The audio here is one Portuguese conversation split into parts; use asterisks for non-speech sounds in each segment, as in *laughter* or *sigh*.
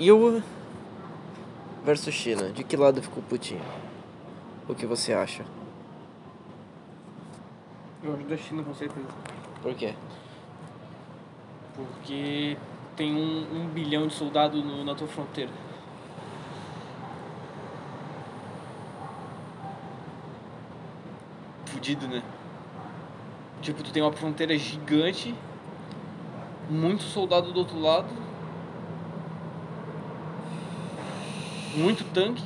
EU versus China. De que lado ficou Putin? O que você acha? Eu acho da China com certeza. Por quê? Porque tem um, um bilhão de soldados no- na tua fronteira. Fudido, né? Tipo, tu tem uma fronteira gigante, muito soldado do outro lado, muito tanque.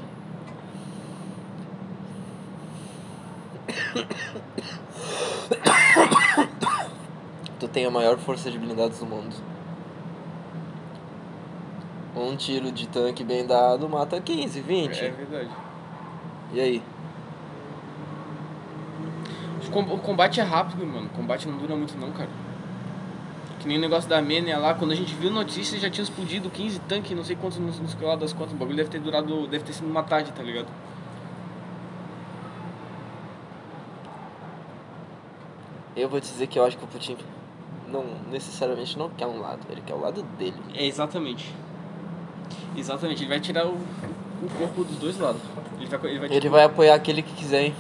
Tu tem a maior força de blindados do mundo. Um tiro de tanque bem dado mata 15, 20. É verdade. E aí? O com- O combate é rápido, mano. O combate não dura muito não, cara. Que nem o negócio da Menia lá, quando a gente viu notícias já tinha explodido 15 tanques, não sei quantos nos, nos que lá das contas. O bagulho deve ter durado, deve ter sido uma tarde, tá ligado? Eu vou te dizer que eu acho que o Putin não necessariamente não quer um lado, ele quer o lado dele. É exatamente. Exatamente, ele vai tirar o, o corpo dos dois lados. Ele vai, ele vai, Ele tipo, vai apoiar aquele que quiser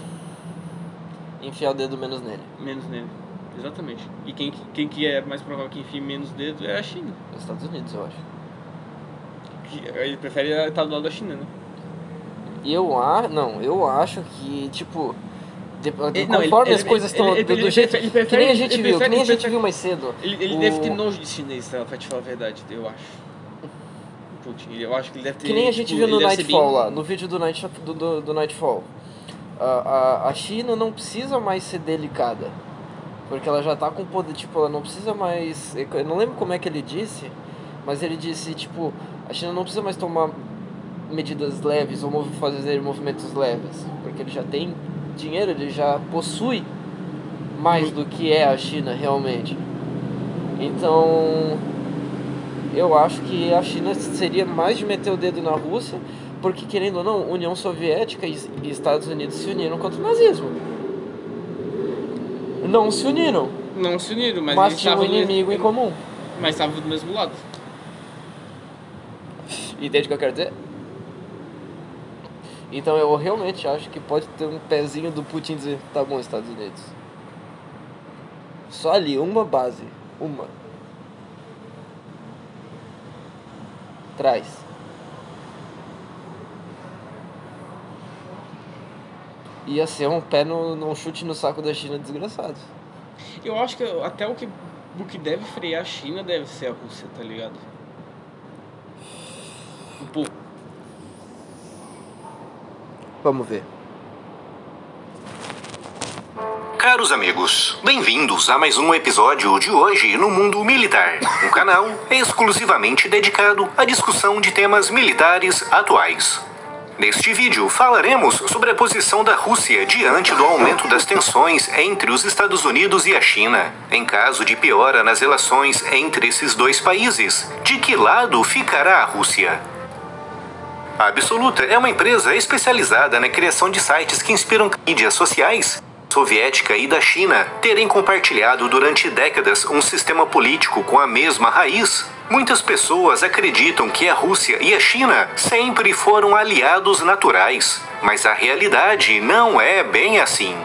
enfiar o dedo menos nele. menos nele. Exatamente. E quem, quem que é mais provável que enfie menos dedo é a China. Os Estados Unidos, eu acho. Que ele prefere estar do lado da China, né? Eu acho. Não, eu acho que, tipo. de- Ele- não, conforme ele- as coisas ele- estão ele- do, do jeito. prefere- que nem a gente viu, que prefere- nem a gente viu mais cedo. Ele, ele O- deve ter nojo de chinês, tá? pra te falar a verdade, eu acho. Putin, eu acho que ele deve ter. Que nem a gente tipo, viu no Nightfall bem- lá, no vídeo do, Night, do, do, do Nightfall. A, a, a China não precisa mais ser delicada. Porque ela já tá com poder, tipo, ela não precisa mais. Eu não lembro como é que ele disse, mas ele disse, tipo, a China não precisa mais tomar medidas leves ou fazer movimentos leves. Porque ele já tem dinheiro, ele já possui mais do que é a China realmente. Então, eu acho que a China seria mais de meter o dedo na Rússia, porque querendo ou não, União Soviética e Estados Unidos se uniram contra o nazismo. Não se uniram, Não se uniram, mas, mas, tinham um inimigo em comum. Mas estavam do mesmo lado. Entende o que eu quero dizer? Então eu realmente acho que pode ter um pezinho do Putin dizer, tá bom, Estados Unidos. Só ali, uma base. Uma. Traz. Ia ser um pé no, num chute no saco da China desgraçado. Eu acho que até o que, o que deve frear a China deve ser a Rússia, tá ligado? Um pouco. Vamos ver. Caros amigos, bem-vindos a mais um episódio de hoje no Mundo Militar, um canal *laughs* exclusivamente dedicado à discussão de temas militares atuais. Neste vídeo falaremos sobre a posição da Rússia diante do aumento das tensões entre os Estados Unidos e a China. Em caso de piora nas relações entre esses dois países, de que lado ficará a Rússia? A Absoluta é uma empresa especializada na criação de sites que inspiram mídias sociais soviética e da China terem compartilhado durante décadas um sistema político com a mesma raiz. Muitas pessoas acreditam que a Rússia e a China sempre foram aliados naturais, mas a realidade não é bem assim.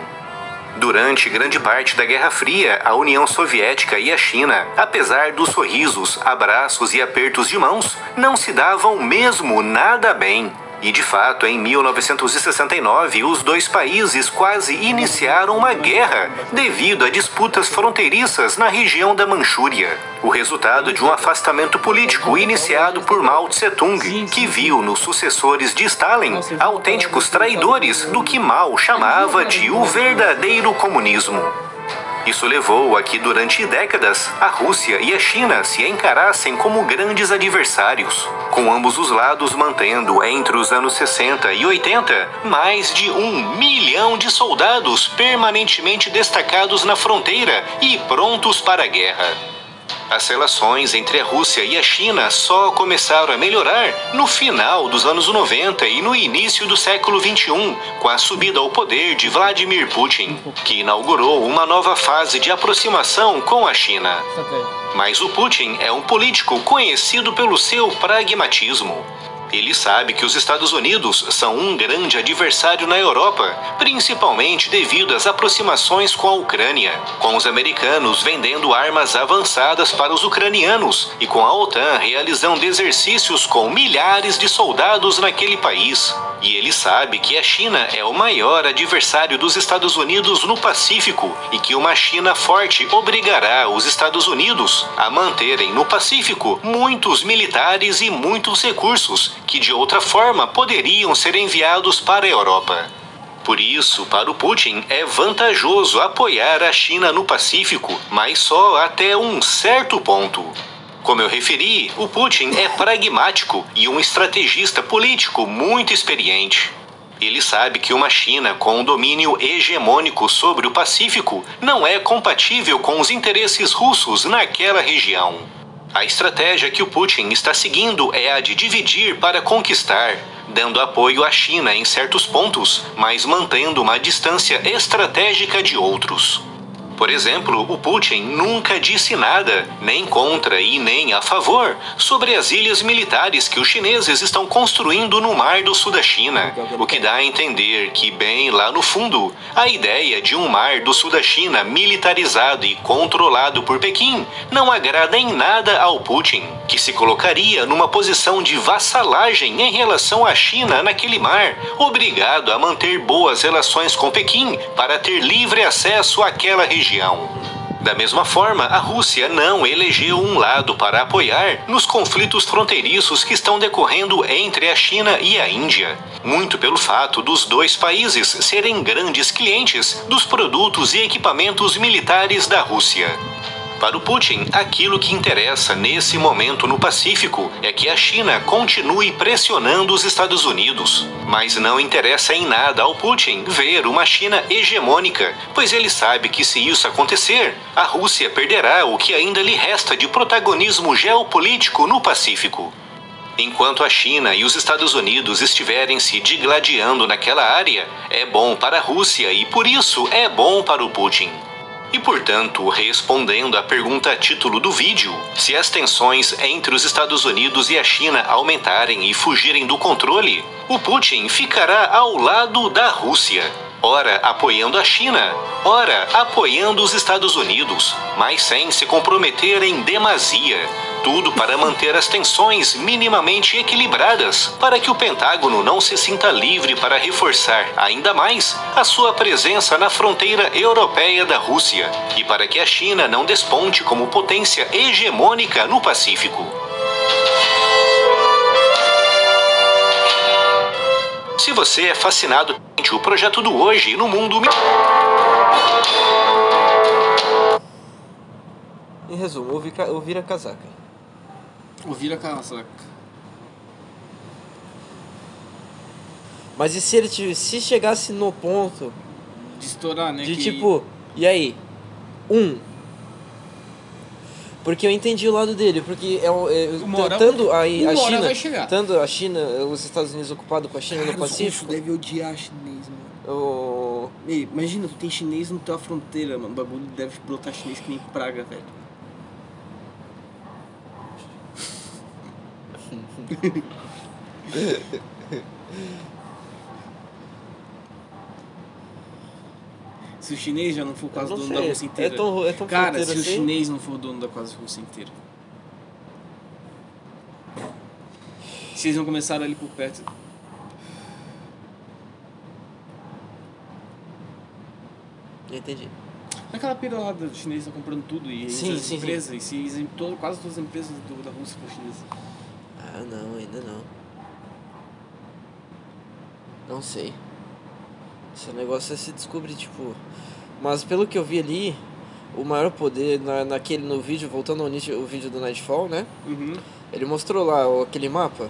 Durante grande parte da Guerra Fria, a União Soviética e a China, apesar dos sorrisos, abraços e apertos de mãos, não se davam mesmo nada bem. E de fato, em 1969, os dois países quase iniciaram uma guerra devido a disputas fronteiriças na região da Manchúria. O resultado de um afastamento político iniciado por Mao Tse-tung, que viu nos sucessores de Stalin autênticos traidores do que Mao chamava de o verdadeiro comunismo. Isso levou a que, durante décadas, a Rússia e a China se encarassem como grandes adversários, com ambos os lados mantendo, entre os anos 60 e 80, mais de um milhão de soldados permanentemente destacados na fronteira e prontos para a guerra. As relações entre a Rússia e a China só começaram a melhorar no final dos anos 90 e no início do século 21, com a subida ao poder de Vladimir Putin, que inaugurou uma nova fase de aproximação com a China. Mas o Putin é um político conhecido pelo seu pragmatismo. Ele sabe que os Estados Unidos são um grande adversário na Europa, principalmente devido às aproximações com a Ucrânia, com os americanos vendendo armas avançadas para os ucranianos e com a OTAN realizando exercícios com milhares de soldados naquele país. E ele sabe que a China é o maior adversário dos Estados Unidos no Pacífico e que uma China forte obrigará os Estados Unidos a manterem no Pacífico muitos militares e muitos recursos que de outra forma poderiam ser enviados para a Europa. Por isso, para o Putin é vantajoso apoiar a China no Pacífico, mas só até um certo ponto. Como eu referi, o Putin é pragmático e um estrategista político muito experiente. Ele sabe que uma China com um domínio hegemônico sobre o Pacífico não é compatível com os interesses russos naquela região. A estratégia que o Putin está seguindo é a de dividir para conquistar, dando apoio à China em certos pontos, mas mantendo uma distância estratégica de outros. Por exemplo, o Putin nunca disse nada, nem contra e nem a favor, sobre as ilhas militares que os chineses estão construindo no mar do sul da China, o que dá a entender que, bem lá no fundo, a ideia de um mar do sul da China militarizado e controlado por Pequim não agrada em nada ao Putin, que se colocaria numa posição de vassalagem em relação à China naquele mar, obrigado a manter boas relações com Pequim para ter livre acesso àquela região. Da mesma forma, a Rússia não elegeu um lado para apoiar nos conflitos fronteiriços que estão decorrendo entre a China e a Índia. Muito pelo fato dos dois países serem grandes clientes dos produtos e equipamentos militares da Rússia. Para o Putin, aquilo que interessa nesse momento no Pacífico é que a China continue pressionando os Estados Unidos. Mas não interessa em nada ao Putin ver uma China hegemônica, pois ele sabe que se isso acontecer, a Rússia perderá o que ainda lhe resta de protagonismo geopolítico no Pacífico. Enquanto a China e os Estados Unidos estiverem se digladiando naquela área, é bom para a Rússia e por isso é bom para o Putin. E, portanto, respondendo à pergunta a título do vídeo, se as tensões entre os Estados Unidos e a China aumentarem e fugirem do controle, o Putin ficará ao lado da Rússia. Ora apoiando a China, ora apoiando os Estados Unidos, mas sem se comprometer em demasia. Tudo para manter as tensões minimamente equilibradas, para que o Pentágono não se sinta livre para reforçar ainda mais a sua presença na fronteira europeia da Rússia e para que a China não desponte como potência hegemônica no Pacífico. Se você é fascinado o projeto do hoje no mundo. Em resumo, ouvir, a casaca. Ouvir a casaca. Mas e se ele se chegasse no ponto De estourar, né? de que- tipo, e aí? Um. Porque eu entendi o lado dele, porque é, o- é, tanto a, a China, vai chegar. tanto a China, os Estados Unidos ocupados com a China Cara, no os Pacífico, devem odiar chinês, mano. o, Ei, imagina, tu tem chinês na tua fronteira, mano. O bagulho deve brotar chinês que nem praga, velho. *laughs* Se o chinês já não for quase não dono sei, da Rússia inteira. é tão- é tão Cara, se fronteira o assim? chinês não for dono da quase Rússia inteira. Se eles não começaram ali por perto. entendi. Naquela pira lá do chinês tá comprando tudo e Sim, as sim, empresas, e se isem todo, quase todas as empresas do- da Rússia para chinesas. Ah, não, ainda não. Não sei. Esse negócio é se descobrir, tipo. Mas pelo que eu vi ali, o maior poder na, naquele no vídeo, voltando ao o vídeo do Nightfall, né? Uhum. Ele mostrou lá o- aquele mapa.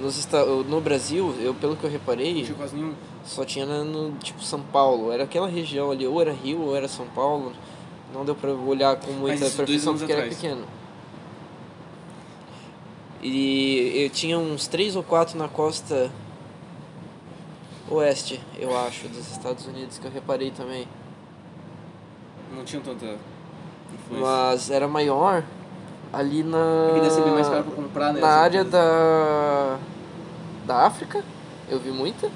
Nos esta, no Brasil, eu pelo que eu Não reparei, tinha quase nenhum. só tinha no tipo São Paulo. Era aquela região ali, ou era Rio ou era São Paulo. Não deu pra olhar com muita perfeição porque era atrás. pequeno. E eu tinha uns três ou quatro na costa oeste, eu acho, dos Estados Unidos, que eu reparei também. Não tinha tanta influência. Mas era maior ali na. Aqui deve ser bem mais caro pra comprar, né? na área da. da África, eu vi muita.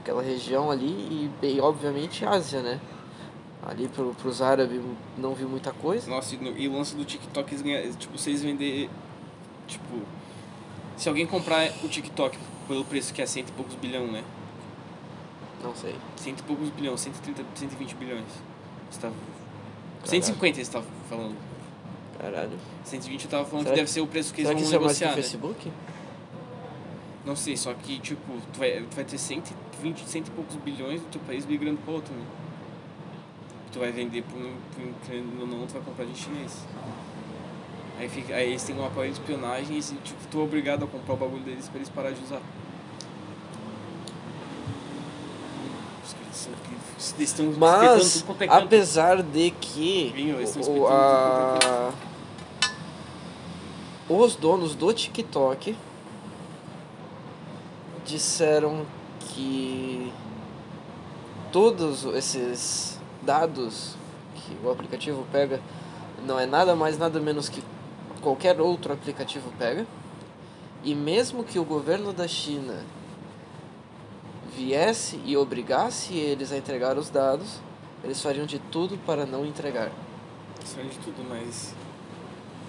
Aquela região ali e, bem, obviamente, Ásia, né? Ali pro, pros árabes não vi muita coisa. Nossa, e no- e o lance do TikTok, tipo, vocês vender, tipo, se alguém comprar o TikTok pelo preço que é cento e poucos bilhão, né? Não sei. Cento e poucos bilhões, 130, 120 bilhões. Você tá... 150 você tá falando. Caralho. 120 eu tava falando Será que deve ser o preço que eles Será que vão isso é mais que negociar, o né? Facebook? Não sei, só que, tipo, tu vai, tu vai ter 120, cento e poucos bilhões do teu país migrando pra outro, né? Tu vai vender por um, querendo ou não, tu vai comprar de chinês. Aí, fica, aí eles têm um aparelho de espionagem e tipo, tu é obrigado a comprar o bagulho deles pra eles parar de usar. Os caras são incríveis. Eles estão Mas, é apesar de que o- espetando a- os donos do TikTok disseram que todos esses dados que o aplicativo pega não é nada mais nada menos que qualquer outro aplicativo pega. E mesmo que o governo da China viesse e obrigasse eles a entregar os dados eles fariam de tudo para não entregar Isso é de tudo, mas.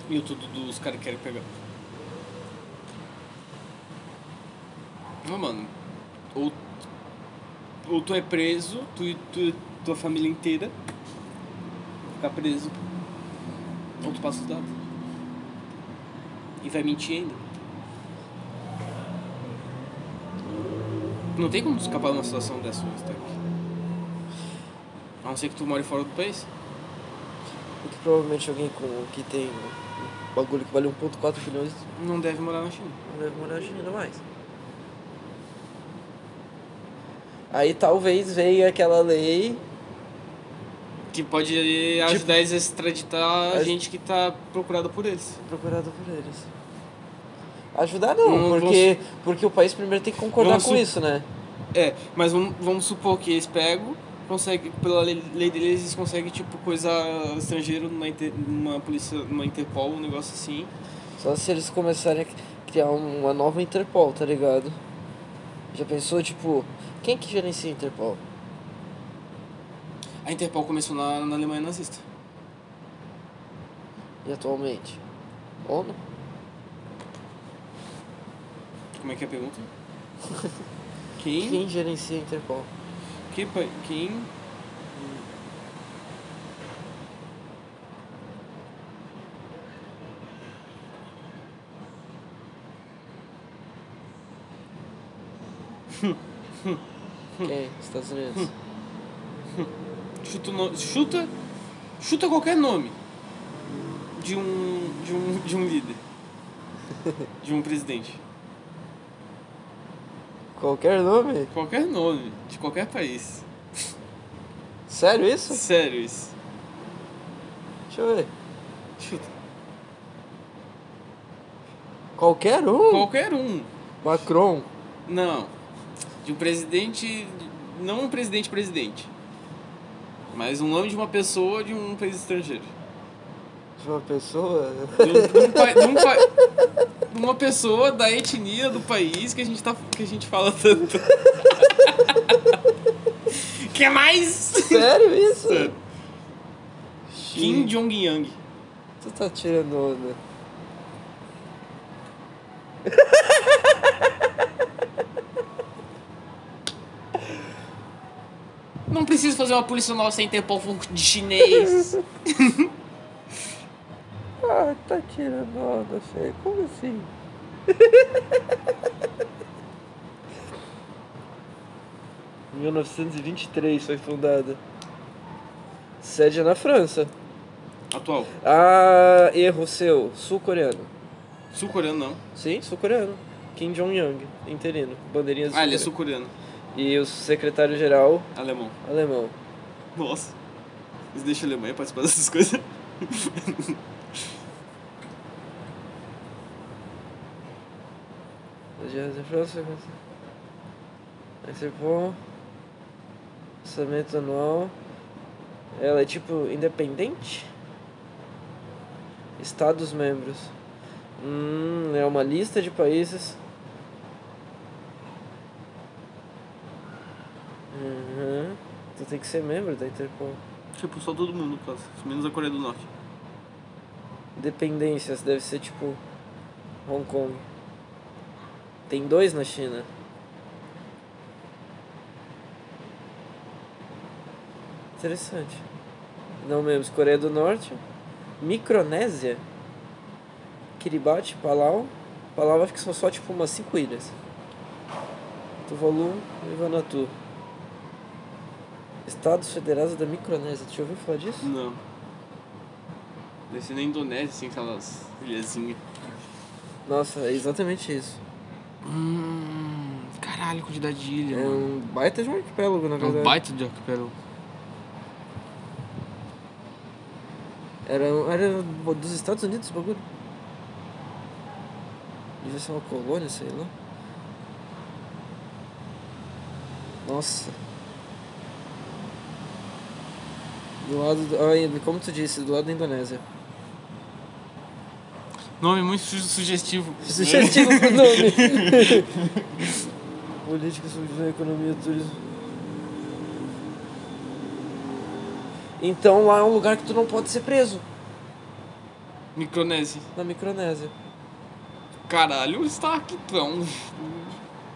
E o tudo dos caras que querem pegar. Não, mano. Ou, ou tu é preso, tu e tu, tua família inteira ficar preso. Ou tu passa os dados. E vai mentir ainda. Não tem como escapar de uma situação dessa, Stack. A não ser que tu more fora do país. Porque provavelmente alguém com, que tem um bagulho que vale 1.4 bilhões Não deve morar na China. não deve morar na China mais. Aí talvez veio aquela lei. Que pode ajudar eles a extraditar As- gente que tá procurada por eles. procurada por eles. Ajudar não, Não, porque, porque o país primeiro tem que concordar Vamos com su- isso, né? É, mas vamos, vamos supor que eles pegam, conseguem, pela lei, lei deles, eles conseguem, tipo, coisa estrangeiro numa, inter, numa polícia, numa Interpol, um negócio assim. Só se eles começarem a criar um- uma nova Interpol, tá ligado? Já pensou, tipo, quem que gerencia a Interpol? A Interpol começou na, na Alemanha nazista. E atualmente? ONU? Como é que é a pergunta? *laughs* Quem? Quem gerencia a Interpol? Que, quem? Quem? *laughs* Estados Unidos. *laughs* Chuta, o no- chuta, chuta qualquer nome de um, de um, de um líder. De um presidente. Qualquer nome? Qualquer nome, de qualquer país. Sério isso? Sério isso. Deixa eu ver. Chuta. Qualquer um? Qualquer um. Macron. Não. De um presidente. Não um presidente presidente. Mas um nome de uma pessoa de um país estrangeiro. De uma pessoa. De, um, de um pa- de um pa- *laughs* uma pessoa da etnia do país que a gente, tá, que a gente fala tanto. *laughs* que é mais? Sério isso? Sério. Kim Jong-yang. Tu tá tirando onda. Não preciso fazer uma polícia nova sem Interpol de chinês. *laughs* Tirando onda, Fê. Como assim? *laughs* Em 1923 foi fundada. Sede é na França. Atual. Ah, erro seu. Sul-coreano. Sul-coreano não. Sim, sul-coreano. Kim Jong-un, interino. Bandeirinhas Ah, ele é sul-coreano. sul-coreano. E o secretário-geral, Alemão. alemão. Nossa. Eles deixam a Alemanha participar dessas coisas. *laughs* Dias da França. Interpol. Orçamento anual. Ela é tipo independente? Estados membros. Hum, é uma lista de países. Uhum. Tu tem que ser membro da Interpol. tipo, só todo mundo, quase. Menos a Coreia do Norte. Dependências deve ser tipo Hong Kong. Tem dois na China. Interessante. Não mesmo, Coreia do Norte, Micronésia, Kiribati, Palau. Palau acho que são só tipo umas cinco ilhas. Tuvalu e Vanuatu. Estados Federados da Micronésia. Tu já ouviu falar disso? Não. Deve ser na Indonésia, assim, aquelas ilhazinhas. Nossa, é exatamente isso. Hum, caralho, quantidade de ilha, É mano. um baita de um arquipélago, na É um verdade. baita de arquipélago. Era, era dos Estados Unidos o bagulho. Devia ser uma colônia, sei lá. Nossa. Do lado. Do, como tu disse, do lado da Indonésia. Nome muito su- sugestivo. Sugestivo *laughs* pro nome. *laughs* Política, subdivisão, economia, turismo. Então lá é um lugar que tu não pode ser preso. Micronésia. Na Micronésia. Caralho, o Stark, tu é um, um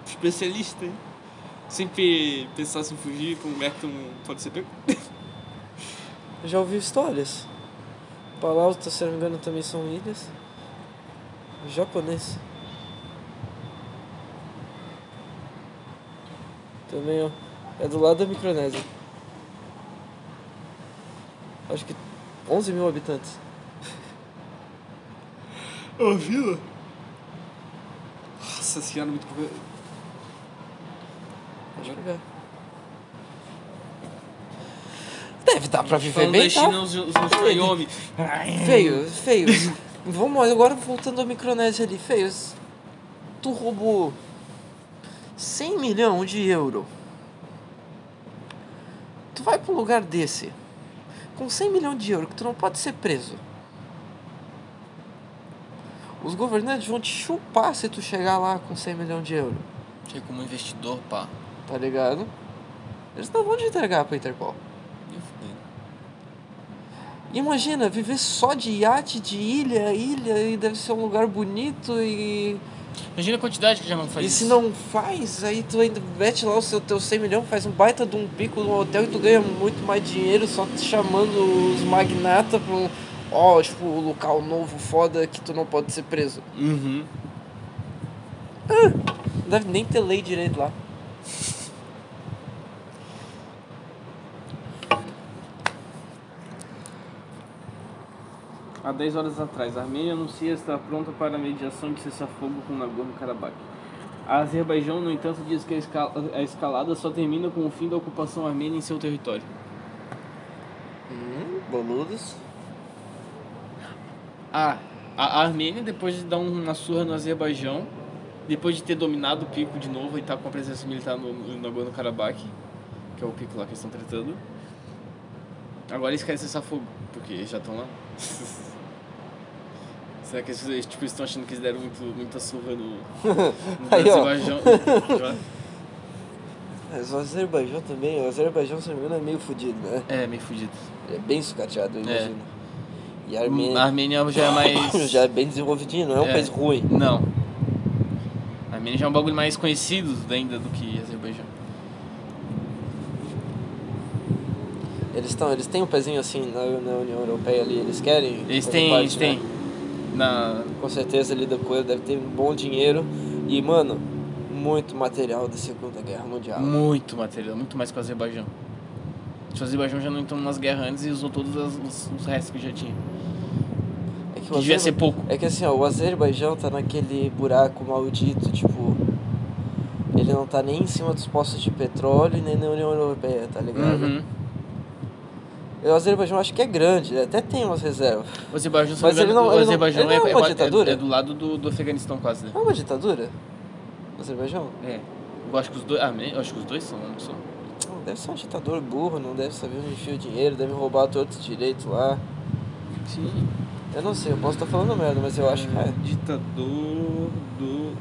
especialista, hein? Sempre pensasse em fugir, como é que tu não pode ser pego? Eu *laughs* já ouvi histórias. Palau, se não me engano, também são ilhas. Japonês. Também, ó. É do lado da Micronésia. Acho que 11 mil habitantes. *laughs* Ô, vila? Nossa senhora, muito pouco. Acho que é. Deve dar pra viver Falando bem, da China, tá? os, os, os Xiaomi. Feio, feio. *laughs* Vamos agora voltando à Micronésia ali. Feios. Tu roubou 100 milhões de euro. Tu vai pra um lugar desse com 100 milhões de euro que tu não pode ser preso. Os governantes vão te chupar se tu chegar lá com 100 milhões de euro. Chega como investidor, pá. Tá ligado? Eles não vão te entregar pra Interpol. Imagina, viver só de iate, de ilha a ilha, e deve ser um lugar bonito e. Imagina a quantidade que já não faz e se isso. não faz, aí tu ainda mete lá o seu teu 100 milhões, faz um baita de um pico no hotel e tu ganha muito mais dinheiro só te chamando os magnata pra um. Ó, tipo, o local novo foda que tu não pode ser preso. Uhum. Não deve nem ter lei direito lá. Há 10 horas atrás, a Armênia anuncia estar pronta para a mediação de cessar-fogo com Nagorno-Karabakh. A Azerbaijão, no entanto, diz que a, esca- a escalada só termina com o fim da ocupação armênia em seu território. Hum, boludos. Ah, a Armênia, depois de dar uma surra no Azerbaijão, depois de ter dominado o pico de novo e estar com a presença militar no, no Nagorno-Karabakh, que é o pico lá que eles estão tratando, agora eles querem cessar fogo, porque já estão lá. *laughs* Será que eles tipo, estão achando que eles deram muito, muita surra no, *laughs* no Aí. Azerbaijão? *laughs* Mas o Azerbaijão também, o Azerbaijão, se não me engano, é meio fudido, né? é, meio fudido. Ele é bem sucateado, eu É. imagino. E a A Armênia Armênia já é *laughs* mais. já é bem desenvolvidinho, não é um É. país ruim. Não. A Armênia já é um bagulho mais conhecido ainda do que Azerbaijão. Eles estão, eles têm um pezinho assim na, na União Europeia ali, eles querem. Eles têm, eles têm. né? Na, Com certeza ali da coisa deve ter um bom dinheiro e, mano, muito material da Segunda Guerra Mundial. muito material, muito mais que o Azerbaijão. O Azerbaijão já não entrou nas guerras antes e usou todos os, os restos que já tinha. É que, Que devia ser pouco. É que assim, ó, o Azerbaijão tá naquele buraco maldito, tipo. Ele não tá nem em cima dos postos de petróleo nem na União Europeia, tá ligado? Uhum. O Azerbaijão acho que é grande, ele até tem umas reservas. O Azerbaijão, Mas não ele não- o ele não- Azerbaijão ele não é é, uma é- ditadura? é do lado do, do Afeganistão quase, né? É uma ditadura? O Azerbaijão? É. Eu acho que os dois. Ah, eu acho que os dois são, não são. Não, deve ser um ditador burro, não deve saber onde enfia o dinheiro, deve roubar todos os direitos lá. Sim. Eu não sei, eu posso estar falando merda, mas eu acho que é. Ditador do.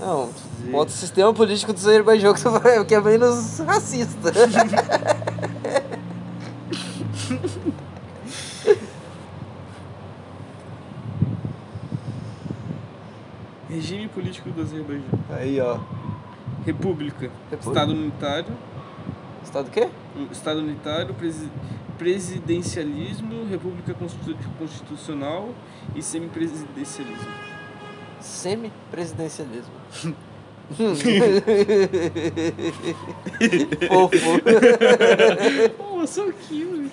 Não, Azer- bota o sistema político do Azerbaijão que que é menos racista. *laughs* Regime político do Azerbaijão. Aí, ó. República. República. Estado unitário. Estado o quê? Estado unitário, presi- presidencialismo, república constitu- constitucional e semipresidencialismo. Semi-presidencialismo. *laughs* Fofo. Pô, só aquilo.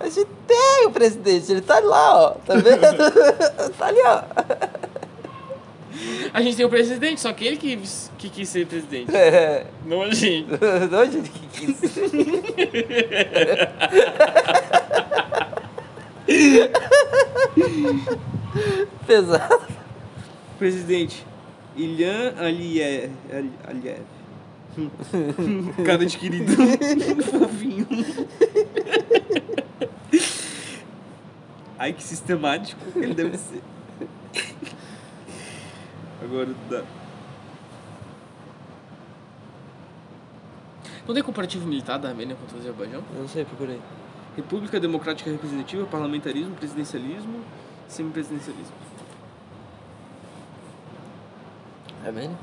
A gente tem o presidente, ele tá lá, ó. Tá vendo? *laughs* tá ali, ó. A gente tem o presidente, só que ele que, que quis ser presidente. É. Não a gente. Não, a gente que quis. *laughs* Pesado. Presidente Ilhan Aliyev. Ali- Aliyev. *laughs* Cara de querido. Fofinho. Ai, que sistemático ele deve ser. Agora dá. Não tem comparativo militar da Armênia contra o Azerbaijão? Eu não sei, procurei. República Democrática Representativa, Parlamentarismo, Presidencialismo, Semipresidencialismo. É mesmo?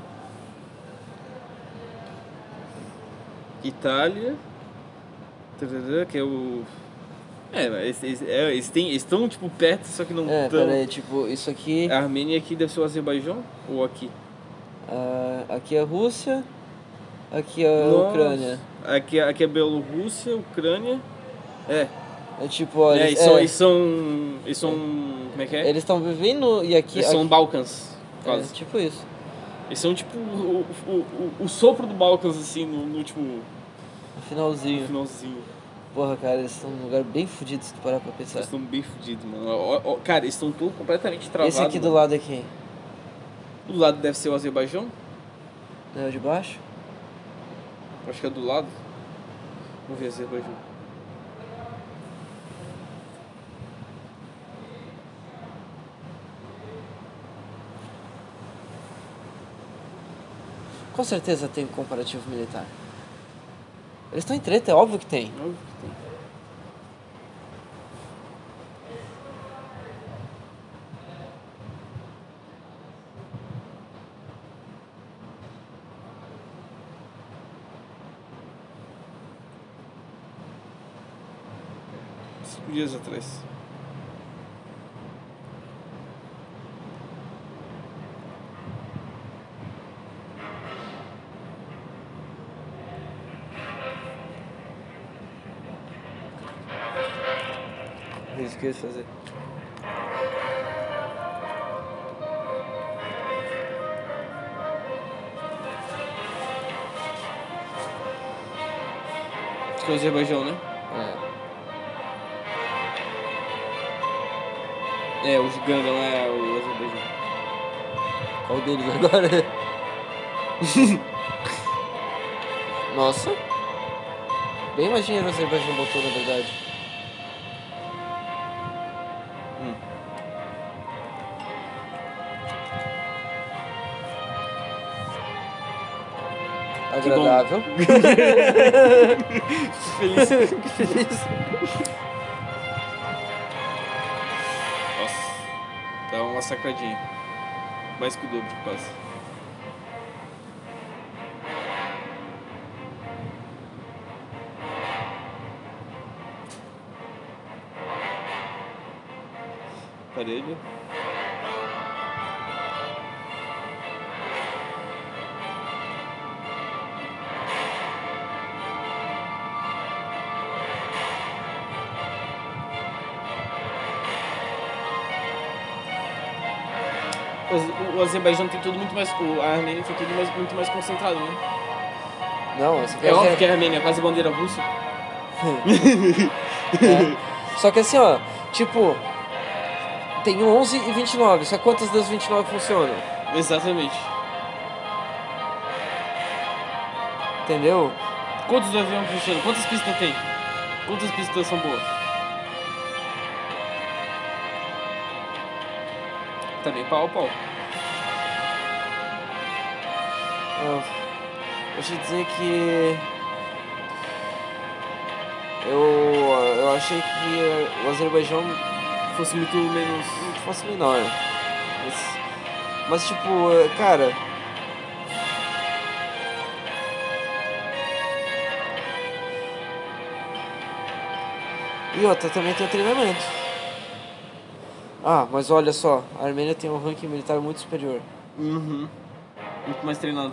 Itália, que é o. É, mas eles, eles, é, eles, têm- eles estão tipo perto, só que não É, estão. peraí, tipo, isso aqui. A Armênia aqui deve ser o Azerbaijão ou aqui? ah, aqui é a Rússia, aqui é a Nossa. Ucrânia. Aqui, aqui é Bielorrússia, Ucrânia. É, É tipo, ó, é, eles, eles, são, é, eles são. Eles são. Como é que é? eles estão vivendo e aqui. Eles são aqui- Balcãs, é, quase. tipo isso. Eles são tipo o, o, o, o sopro do Balcãs, assim, no, no tipo. No finalzinho. finalzinho. Porra, cara, eles estão num lugar bem fudido se tu parar pra pensar. Eles estão bem fodidos, mano. Ó, ó, cara, eles estão todos completamente travados. Esse aqui do mano. lado aqui. Do lado deve ser o Azerbaijão? Não é o de baixo? Acho que é do lado. Vamos ver Azerbaijão. Com certeza tem comparativo militar. Eles estão em treta, é óbvio que tem. Óbvio que tem. Cinco dias atrás. Ia fazer. Acho que é o Azerbaijão, né? É. É, o Giganga, não é o Azerbaijão. Qual deles agora? *laughs* Nossa. Bem mais dinheiro o Azerbaijão botou, na verdade. Agradável. *laughs* Feliz. Feliz. Nossa. Dá uma sacradinha. Mais que o dobro, quase. Parelho. Azerbaijão tem tudo muito mais. o- A Armênia tem tudo mais, muito mais concentrado, né? Não, É é, óbvio que a Armênia é quase bandeira russa. *laughs* É. Só que assim, ó, tipo, tem 11 e 29, só quantas das 29 funcionam? Exatamente. Entendeu? Quantos aviões funcionam? Quantas pistas tem? Quantas pistas são boas? Tá bem pau a pau. Deixa eu dizer que. Eu, eu achei que o Azerbaijão Fosse muito menos. fosse menor. Mas, mas tipo, cara. E outra, também tem treinamento. Ah, mas olha só, a Armênia tem um ranking militar muito superior. Uhum. Muito mais treinado.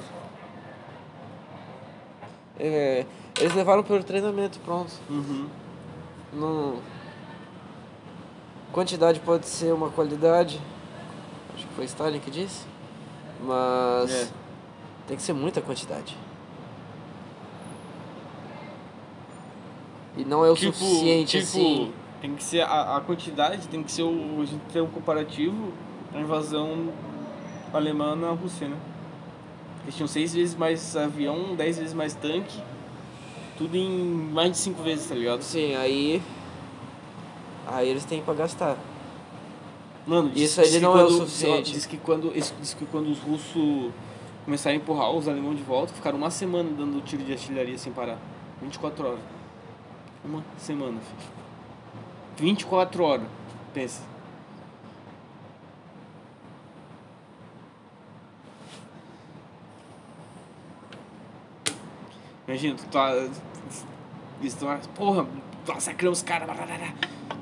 É, eles levaram pelo treinamento, pronto. Uhum. Não... Quantidade pode ser uma qualidade. Acho que foi Stalin que disse. Mas É. tem que ser muita quantidade. E não é o suficiente tipo, assim. Tem que ser a, a quantidade, tem que ser o. A gente ter um comparativo à invasão alemã na Rússia, né? Eles tinham seis vezes mais avião, dez vezes mais tanque, tudo em mais de cinco vezes, tá ligado? Sim, aí. Aí eles têm pra gastar. Mano, Isso aí não é o quando- suficiente. Diz que quando, diz que quando os russos começaram a empurrar os alemães de volta, ficaram uma semana dando tiro de artilharia sem parar. 24 horas. Uma semana, filho. 24 horas. Pensa. Imagina, tu tá. Estão. Porra, massacramos os caras.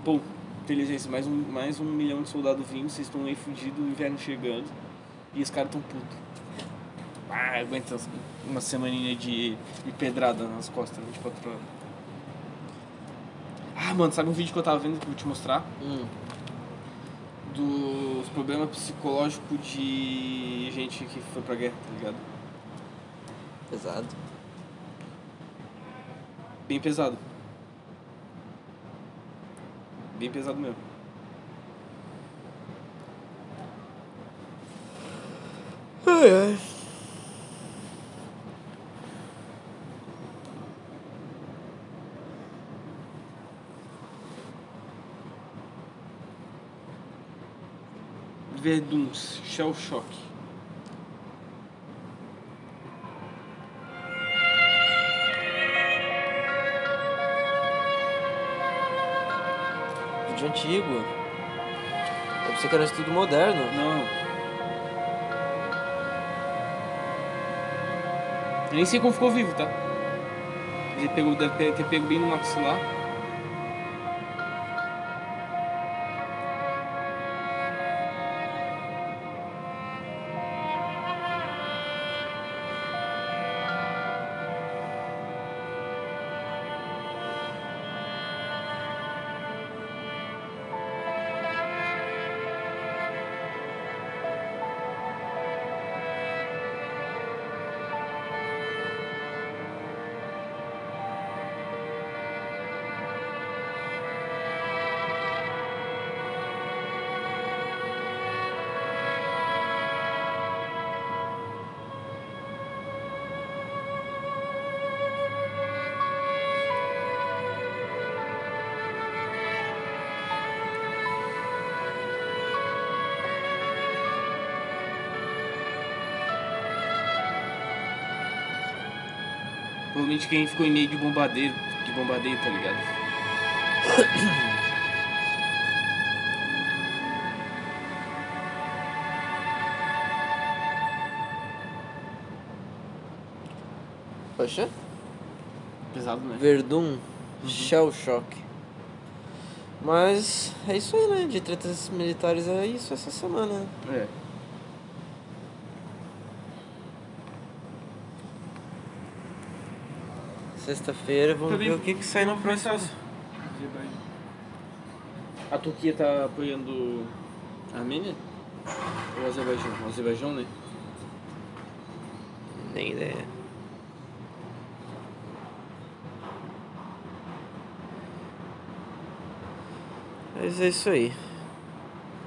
Pô, inteligência, mais um, mais um milhão de soldados vindo, vocês estão aí fudidos, o inverno chegando. E os caras tão putos. Ah, aguenta uma semaninha de, de pedrada nas costas, 24 horas. Ah, mano, sabe um vídeo que eu tava vendo que eu vou te mostrar? Hum. Dos problemas psicológicos de gente que foi pra guerra, tá ligado? Pesado. Bem pesado. Bem pesado mesmo. Ai, ai. Verduns, Shell Shock. Antigo. Eu pensei que era estudo moderno. Não. Nem sei como ficou vivo, tá? Ele pegou, deve ter pego bem no maxilar. Provavelmente quem ficou em meio de bombardeiro, de bombardeio, tá ligado? Poxa. Pesado, né? Verdun, Shell Shock. Mas é isso aí, né? De tretas militares é isso essa semana. É. Sexta-feira, vamos Também ver o que, que sai no próximo. A Turquia tá apoiando a Armênia? Ou o Azerbaijão? O Azerbaijão, né? Nem ideia. Mas é isso aí.